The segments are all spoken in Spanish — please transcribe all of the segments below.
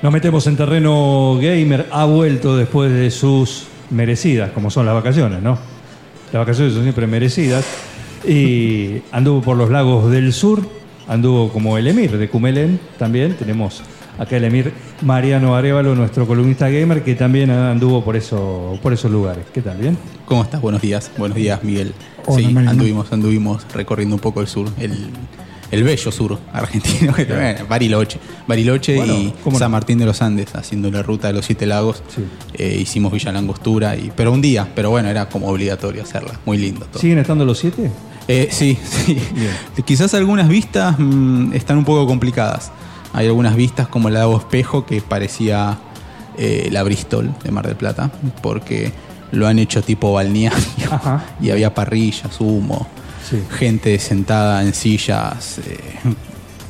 Nos metemos en terreno gamer, ha vuelto después de sus merecidas, como son las vacaciones, ¿no? Las vacaciones son siempre merecidas. Y anduvo por los lagos del sur, anduvo como el emir de Cumelén también. Tenemos acá el emir Mariano Arevalo, nuestro columnista gamer, que también anduvo por, eso, por esos lugares. ¿Qué tal? ¿Bien? ¿Cómo estás? Buenos días. Buenos días, Miguel. Hola, sí, Mariano. anduvimos, anduvimos recorriendo un poco el sur, el, el bello sur argentino, que también, Bariloche. Bariloche Bueno, y. San Martín de los Andes, haciendo la ruta de los siete lagos. Sí. Eh, hicimos Villa Langostura, y, pero un día, pero bueno, era como obligatorio hacerla. Muy lindo todo. ¿Siguen estando los siete? Eh, sí, sí. Bien. Quizás algunas vistas mm, están un poco complicadas. Hay algunas vistas como el lago Espejo que parecía eh, la Bristol de Mar del Plata, porque lo han hecho tipo balneario Ajá. y había parrillas, humo, Sí. gente sentada en sillas. eh,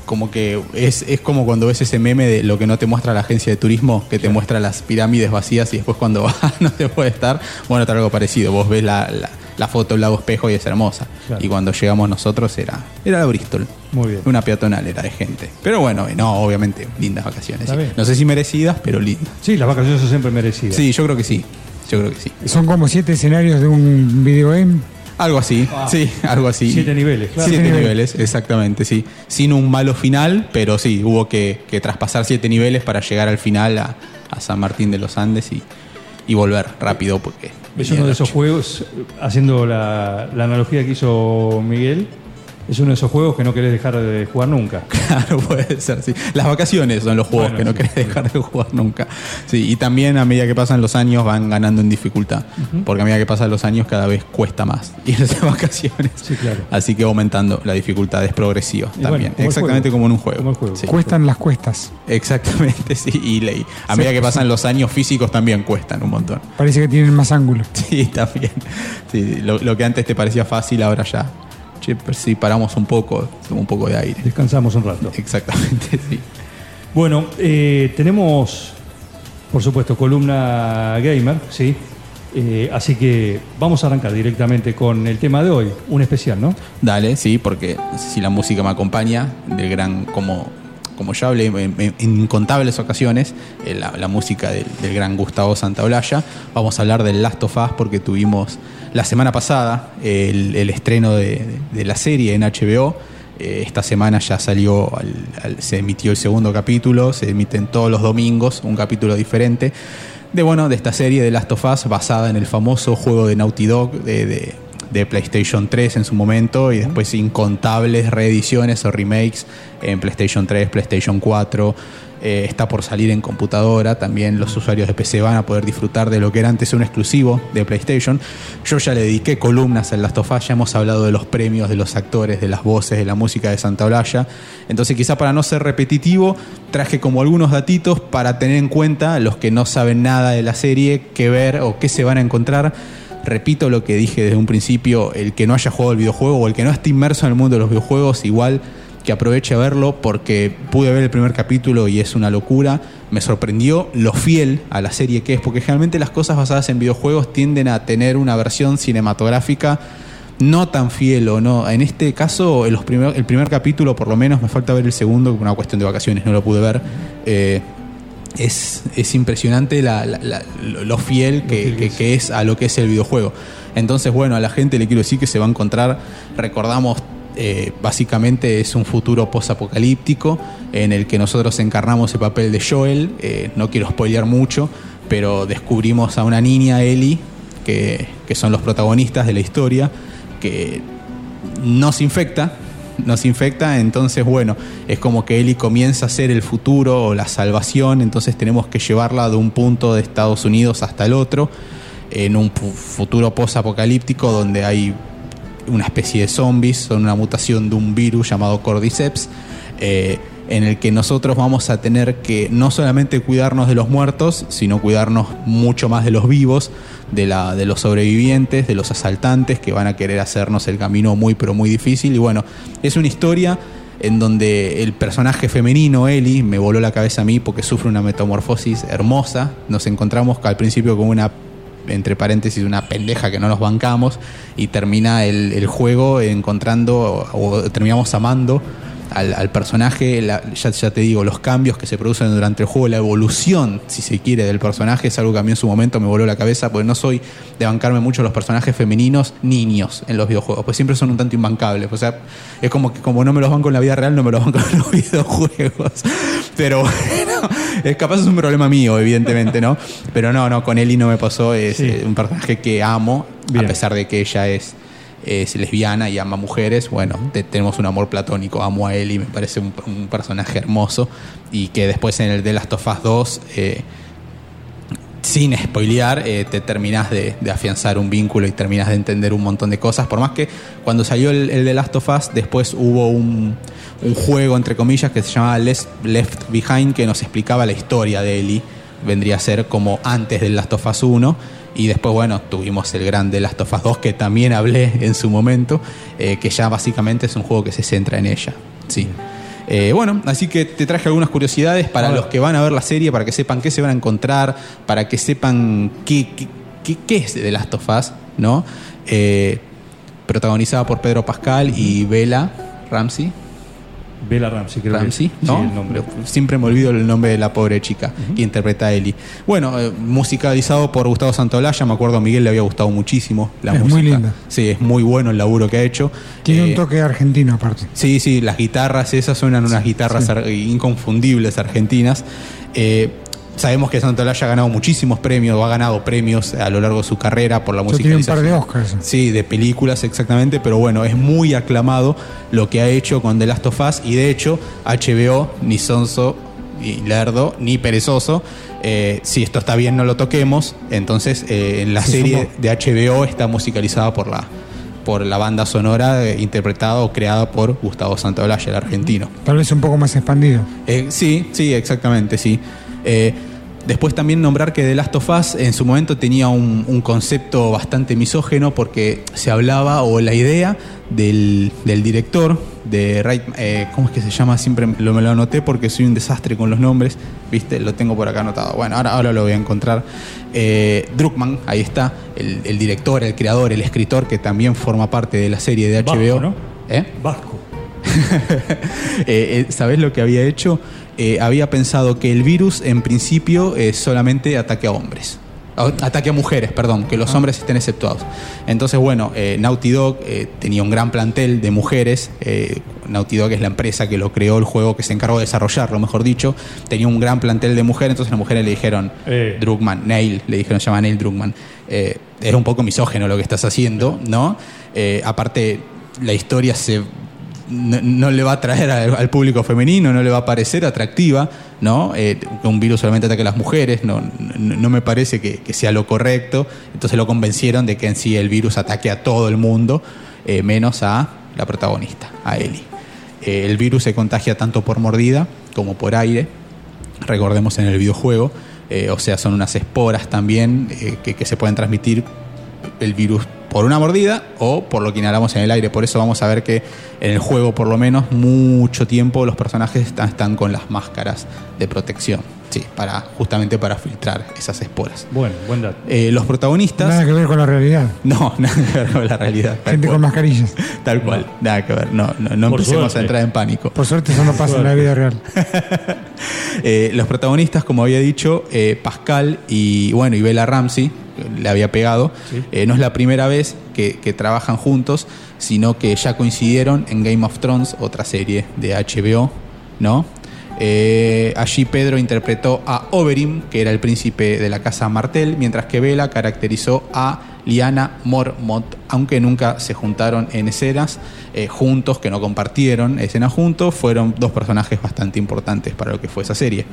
como que es, es como cuando ves ese meme de lo que no te muestra la agencia de turismo, que te muestra las pirámides vacías y después cuando vas no te puede estar. Bueno, está algo parecido. Vos ves la, la- la foto del lago espejo y es hermosa. Claro. Y cuando llegamos nosotros era, era la Bristol. Muy bien. Una peatonal era de gente. Pero bueno, no, obviamente, lindas vacaciones. Sí. No sé si merecidas, pero lindas. Sí, las vacaciones son siempre merecidas. Sí, yo creo que sí. Yo creo que sí. Son como siete escenarios de un videogame. Algo así, sí, algo así. Siete niveles, claro. Siete niveles, exactamente, sí. Sin un malo final, pero sí, hubo que, que traspasar siete niveles para llegar al final a, a San Martín de los Andes y, y volver rápido porque... Es uno de esos juegos, haciendo la, la analogía que hizo Miguel, es uno de esos juegos que no querés dejar de jugar nunca. Claro, puede ser, sí. Las vacaciones son los juegos Bueno, que no sí. querés dejar de jugar nunca. Sí, y también a medida que pasan los años van ganando en dificultad. Porque a medida que pasan los años cada vez cuesta más irse de vacaciones. Sí, claro. Así que va aumentando la dificultad, es progresiva Y también. bueno, como el Exactamente como en un juego. Como el juego. Sí. Cuestan las cuestas. Exactamente, sí. Y le- a medida que pasan los años físicos también cuestan un montón. Parece que tienen más ángulo. Sí, también. Sí, lo, lo que antes te parecía fácil, ahora ya. Che, pero si paramos un poco, un poco de aire. Descansamos un rato. Exactamente, sí. Bueno, eh, tenemos, por supuesto, columna gamer, ¿sí? Eh, así que vamos a arrancar directamente con el tema de hoy, un especial, ¿no? Dale, sí, porque si la música me acompaña, del gran, como, como ya hablé en, incontables ocasiones, eh, la, música del, gran Gustavo Santaolalla, vamos a hablar del Last of Us porque tuvimos la semana pasada el, estreno de, la serie en HBO. Eh, esta semana ya salió, al- al- se emitió el segundo capítulo, se emiten todos los domingos un capítulo diferente de bueno de esta serie de Last of Us basada en el famoso juego de Naughty Dog de- de PlayStation 3 en su momento y después incontables reediciones o remakes en PlayStation 3, PlayStation 4. Eh, está por salir en computadora, también los usuarios de PC van a poder disfrutar de lo que era antes un exclusivo de PlayStation. Yo ya le dediqué columnas al Last of Us, ya hemos hablado de los premios, de los actores, de las voces, de la música de Santa Olalla. Entonces quizá para no ser repetitivo, traje como algunos datitos para tener en cuenta los que no saben nada de la serie, qué ver o qué se van a encontrar. Repito lo que dije desde un principio, el que no haya jugado el videojuego o el que no esté inmerso en el mundo de los videojuegos, igual que aproveche a verlo porque pude ver el primer capítulo y es una locura. Me sorprendió lo fiel a la serie que es, porque generalmente las cosas basadas en videojuegos tienden a tener una versión cinematográfica no tan fiel o no. En este caso, los primer- el primer capítulo, por lo menos, me falta ver el segundo, una cuestión de vacaciones no lo pude ver. eh, es, es impresionante la- la- la- lo fiel que, fiel que que- es. a lo que es el videojuego. Entonces, bueno, a la gente le quiero decir que se va a encontrar, recordamos, eh, básicamente es un futuro posapocalíptico en el que nosotros encarnamos el papel de Joel, eh, no quiero spoilear mucho, pero descubrimos a una niña, Ellie, que, que son los protagonistas de la historia, que nos infecta, nos infecta, entonces bueno, es como que Ellie comienza a ser el futuro o la salvación, entonces tenemos que llevarla de un punto de Estados Unidos hasta el otro, en un futuro post-apocalíptico donde hay una especie de zombies, son una mutación de un virus llamado Cordyceps, eh, en el que nosotros vamos a tener que no solamente cuidarnos de los muertos, sino cuidarnos mucho más de los vivos, de, la, de los sobrevivientes, de los asaltantes que van a querer hacernos el camino muy pero muy difícil. Y bueno, es una historia en donde el personaje femenino, Ellie, me voló la cabeza a mí porque sufre una metamorfosis hermosa. Nos encontramos al principio con una entre paréntesis, una pendeja que no nos bancamos y termina el, el juego encontrando o terminamos amando al, al personaje, la- ya, ya te digo, los cambios que se producen durante el juego, la evolución, si se quiere, del personaje es algo que a mí en su momento me voló la cabeza, porque no soy de bancarme mucho los personajes femeninos niños en los videojuegos, pues siempre son un tanto imbancables. O sea, es como que como no me los banco en la vida real, no me los banco en los videojuegos. Pero bueno, es capaz es un problema mío, evidentemente, ¿no? Pero no, no, con Ellie no me pasó, es Sí. eh, un personaje que amo, Bien. a pesar de que ella es es lesbiana y ama mujeres, bueno, te- tenemos un amor platónico, amo a y me parece un, personaje hermoso y que después en el The Last of Us 2, eh, sin spoilear, eh, te terminas de, afianzar un vínculo y terminas de entender un montón de cosas, por más que cuando salió el, el The Last of Us, después hubo un, un juego, entre comillas, que se llamaba Left Behind, que nos explicaba la historia de Ellie, vendría a ser como antes del Last of Us 1 y después, bueno, tuvimos el gran The Last of Us 2, que también hablé en su momento, eh, que ya básicamente es un juego que se centra en ella. Sí. Eh, bueno, así que te traje algunas curiosidades para los que van a ver la serie, para que sepan qué se van a encontrar, para que sepan qué, qué, qué- qué es The Last of Us, ¿no? Eh, protagonizada por Pedro Pascal y Bella Ramsey. Bella Ramsey, creo Ramsey, que ¿no? Sí, el nombre. Siempre me olvido el nombre de la pobre chica que interpreta a Ellie. Bueno, eh, musicalizado por Gustavo Santaolalla, me acuerdo a Miguel le había gustado muchísimo la Es música. muy linda. Sí, es muy bueno el laburo que ha hecho. Tiene Eh, un toque argentino aparte. Sí, sí, las guitarras esas suenan unas guitarras ar- inconfundibles argentinas. Eh, sabemos que Santolaya ha ganado muchísimos premios, o ha ganado premios a lo largo de su carrera por la Ya tiene un par de Oscars. Sí, de películas exactamente, pero bueno, es muy aclamado lo que ha hecho con The Last of Us y de hecho HBO, ni sonso, ni lerdo, ni perezoso, eh, si esto está bien no lo toquemos, entonces eh, en la Se serie de HBO está musicalizada por la, por la banda sonora eh, interpretada o creada por Gustavo Santaolalla, el argentino. Tal vez un poco más expandido. Eh, sí, sí, exactamente, sí. Eh, después también nombrar que The Last of Us en su momento tenía un, un concepto bastante misógeno porque se hablaba, o la idea del, del director, de Ray- eh, ¿cómo es que se llama? Siempre lo, me lo anoté porque soy un desastre con los nombres, ¿viste? Lo tengo por acá anotado. Bueno, ahora, ahora lo voy a encontrar. Eh, Druckmann, ahí está, el, el director, el creador, el escritor que también forma parte de la serie de HBO. Vasco, ¿no? ¿Eh? Vasco. Eh, eh, ¿Sabés lo que había hecho? Eh, había pensado que el virus en principio eh, solamente ataque a hombres. Ataque a mujeres, perdón, que los hombres estén exceptuados. Entonces, bueno, eh, Naughty Dog eh, tenía un gran plantel de mujeres. eh, Naughty Dog es la empresa que lo creó, el juego que se encargó de desarrollarlo, mejor dicho. Tenía un gran plantel de mujeres, entonces las mujeres le dijeron. Druckmann, Neil, le dijeron, llama Neil Druckmann. Es un poco misógeno lo que estás haciendo, ¿no? Aparte, la historia se no, le va a traer al, público femenino, no le va a parecer atractiva, ¿no? Eh, un virus solamente ataque a las mujeres, no, no, me parece que, sea lo correcto. Entonces lo convencieron de que en sí el virus ataque a todo el mundo, eh, menos a la protagonista, a Ellie. Eh, el virus se contagia tanto por mordida como por aire, recordemos en el videojuego, o sea, son unas esporas también que, que se pueden transmitir el virus por una mordida o por lo que inhalamos en el aire. Por eso vamos a ver que en el juego, por lo menos, mucho tiempo los personajes están, están con las máscaras de protección. Sí, para, justamente para filtrar esas esporas. Bueno, buen dato. Eh, los protagonistas. Nada que ver con la realidad. No, nada que ver con la realidad. Gente con mascarillas. Tal cual, nada que ver. No, no, no empecemos suerte. a entrar en pánico. Por suerte eso no pasa en la vida real. Eh, los protagonistas, como había dicho, eh, Pascal y bueno, y Bella Ramsey, que le había pegado, Sí. eh, no es la primera vez que, que trabajan juntos, sino que ya coincidieron en Game of Thrones, otra serie de HBO, ¿no? Eh, allí Pedro interpretó a Oberyn, que era el príncipe de la casa Martel, mientras que Bella caracterizó a Liana Mormont, aunque nunca se juntaron en escenas eh, juntos, que no compartieron escenas juntos, fueron dos personajes bastante importantes para lo que fue esa serie.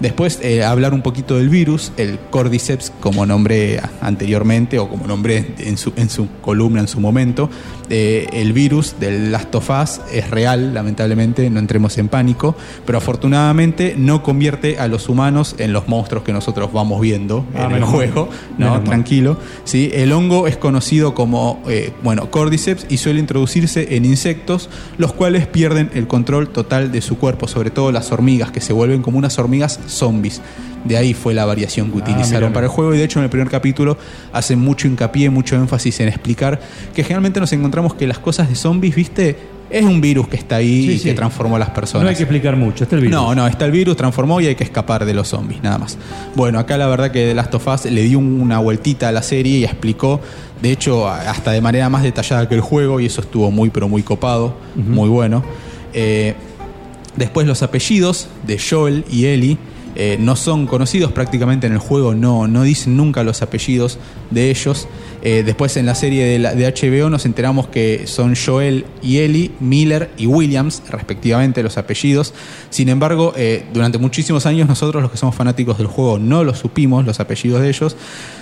Después, eh, hablar un poquito del virus, el Cordyceps, como nombré a- anteriormente, o como nombré en su, en su columna en su momento, eh, el virus del Last of Us es real, lamentablemente, no entremos en pánico, pero afortunadamente no convierte a los humanos en los monstruos que nosotros vamos viendo Ah, en el juego, ¿no? Tranquilo. ¿sí? El hongo es conocido como, eh, bueno, Cordyceps y suele introducirse en insectos, los cuales pierden el control total de su cuerpo, sobre todo las hormigas, que se vuelven como unas hormigas zombies. De ahí fue la variación que Ah, utilizaron para el juego y de hecho en el primer capítulo hacen mucho hincapié, mucho énfasis en explicar que generalmente nos encontramos que las cosas de zombies, viste, es un virus que está ahí Sí, y sí. que transformó a las personas. No hay que explicar mucho, este es el virus. No, no, está el virus, transformó y hay que escapar de los zombies, nada más. Bueno, acá la verdad que The Last of Us le dio una vueltita a la serie y explicó, de hecho, hasta de manera más detallada que el juego, y eso estuvo muy, pero muy copado, muy bueno. Eh, después los apellidos de Joel y Ellie. Eh, no son conocidos prácticamente en el juego, no, no dicen nunca los apellidos de ellos. Eh, después en la serie de, la- de HBO nos enteramos que son Joel y Ellie, Miller y Williams, respectivamente los apellidos. Sin embargo, eh, durante muchísimos años nosotros los que somos fanáticos del juego no lo supimos, los apellidos de ellos,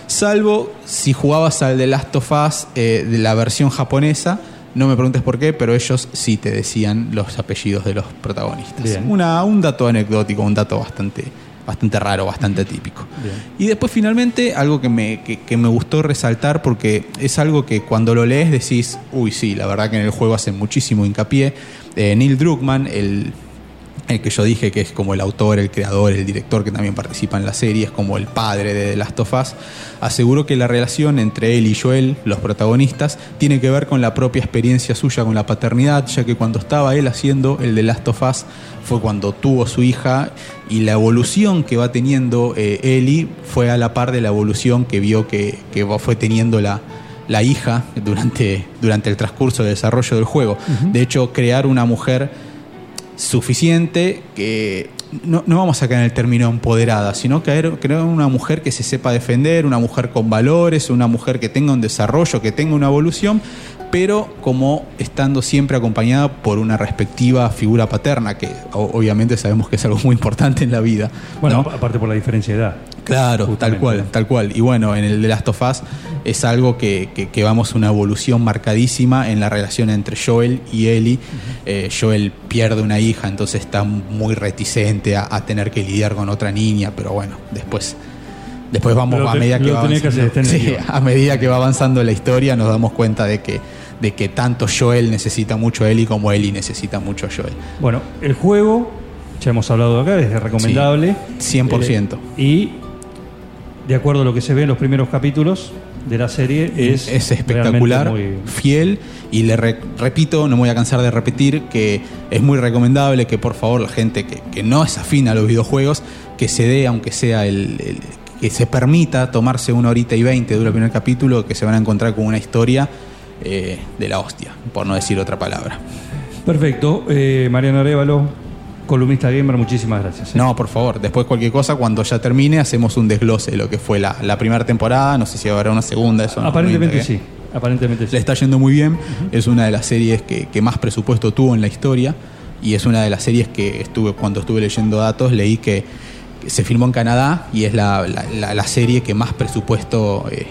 salvo si jugabas al The Last of Us de la versión japonesa. No me preguntes por qué, pero ellos sí te decían los apellidos de los protagonistas. Una, un dato anecdótico, un dato bastante, bastante raro, bastante típico. Bien. Y después finalmente algo que me, que, que me gustó resaltar porque es algo que cuando lo lees decís, uy sí, la verdad que en el juego hacen muchísimo hincapié. Eh, Neil Druckmann, el, el que yo dije que es como el autor, el creador, el director que también participa en la serie, es como el padre de The Last of Us, aseguró que la relación entre él y Joel, los protagonistas, tiene que ver con la propia experiencia suya con la paternidad, ya que cuando estaba él haciendo el The Last of Us fue cuando tuvo su hija y la evolución que va teniendo eh, Ellie fue a la par de la evolución que vio que, fue teniendo la, la hija durante, durante el transcurso del desarrollo del juego. De hecho, crear una mujer suficiente que no, no vamos a caer en el término empoderada, sino caer, crear una mujer que se sepa defender, una mujer con valores, una mujer que tenga un desarrollo, que tenga una evolución, pero como estando siempre acompañada por una respectiva figura paterna, que obviamente sabemos que es algo muy importante en la vida. Bueno, ¿no? aparte por la diferencia de edad. Claro, tal cual, tal cual. Y bueno, en el de Last of Us es algo que, que, que vamos una evolución marcadísima en la relación entre Joel y Ellie. Eh, Joel pierde una hija, entonces está muy reticente a, a tener que lidiar con otra niña, pero bueno, después, después vamos Pero a te- medida que va que avanzando, Sí, a medida que va avanzando la historia nos damos cuenta de que, de que tanto Joel necesita mucho a Ellie como Ellie necesita mucho a Joel. Bueno, el juego, ya hemos hablado acá, es recomendable. Sí, 100%. Eh, y de acuerdo a lo que se ve en los primeros capítulos de la serie, es, es espectacular, muy- fiel y le re- repito, no me voy a cansar de repetir que es muy recomendable que por favor la gente que, que no es afín a los videojuegos, que se dé, aunque sea el, el- que se permita tomarse una horita y veinte dura el primer capítulo, que se van a encontrar con una historia eh, de la hostia, por no decir otra palabra. Perfecto. Eh, Mariano Arevalo, columnista gamer, muchísimas gracias. ¿eh? No, por favor, después cualquier cosa, cuando ya termine, hacemos un desglose de lo que fue la, la primera temporada, no sé si habrá una segunda, eso no- no Aparentemente indagué. sí. Aparentemente Le sí. está yendo muy bien. Es una de las series que, que más presupuesto tuvo en la historia. Y es una de las series que estuve, cuando estuve leyendo datos, leí que se filmó en Canadá y es la, la- la- la serie que más presupuesto eh,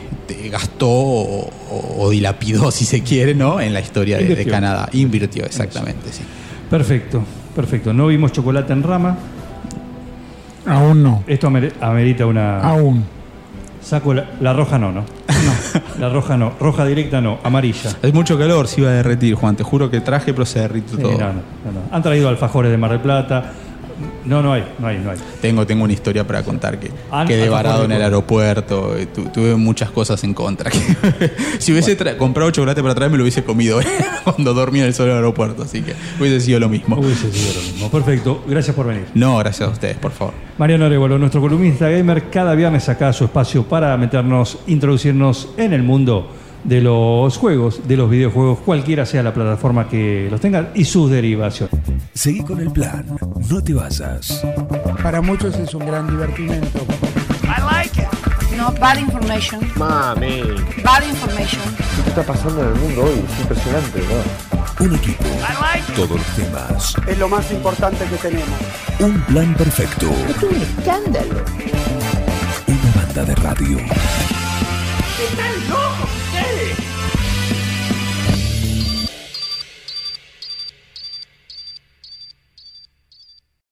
gastó o, o- o dilapidó, si se quiere, ¿no? En la historia de. Canadá. Invirtió, exactamente, sí. Perfecto, perfecto. No vimos chocolate en rama. Aún no. Esto amerita una. Aún. Saco la, la roja no, ¿no? No. La roja no. Roja directa no. Amarilla. Es mucho calor, se iba a derretir, Juan. Te juro que traje, pero se derritió Sí, todo. no, no, no, no. Han traído alfajores de Mar del Plata. No, no hay, no hay, no hay. Tengo, tengo una historia para contar que Ah, quedé varado en el aeropuerto. eh, tu- tuve muchas cosas en contra. si hubiese comprado chocolate para traer, me lo hubiese comido eh, cuando dormía en el sol del aeropuerto. Así que hubiese sido lo mismo. Hubiese sido lo mismo. Perfecto. Gracias por venir. No, gracias a ustedes, por favor. Mariano Arevalo, nuestro columnista gamer, cada viernes saca su espacio para meternos, introducirnos en el mundo de los juegos, de los videojuegos, cualquiera sea la plataforma que los tenga y sus derivaciones. Seguí con el plan, no te vayas. Para muchos es un gran divertimento. No, bad information. Mami, Bad information. ¿qué está pasando en el mundo hoy? Es impresionante, ¿no? Un equipo, todos los temas, Es lo más importante que tenemos. un plan perfecto, Es un escándalo. una banda de radio.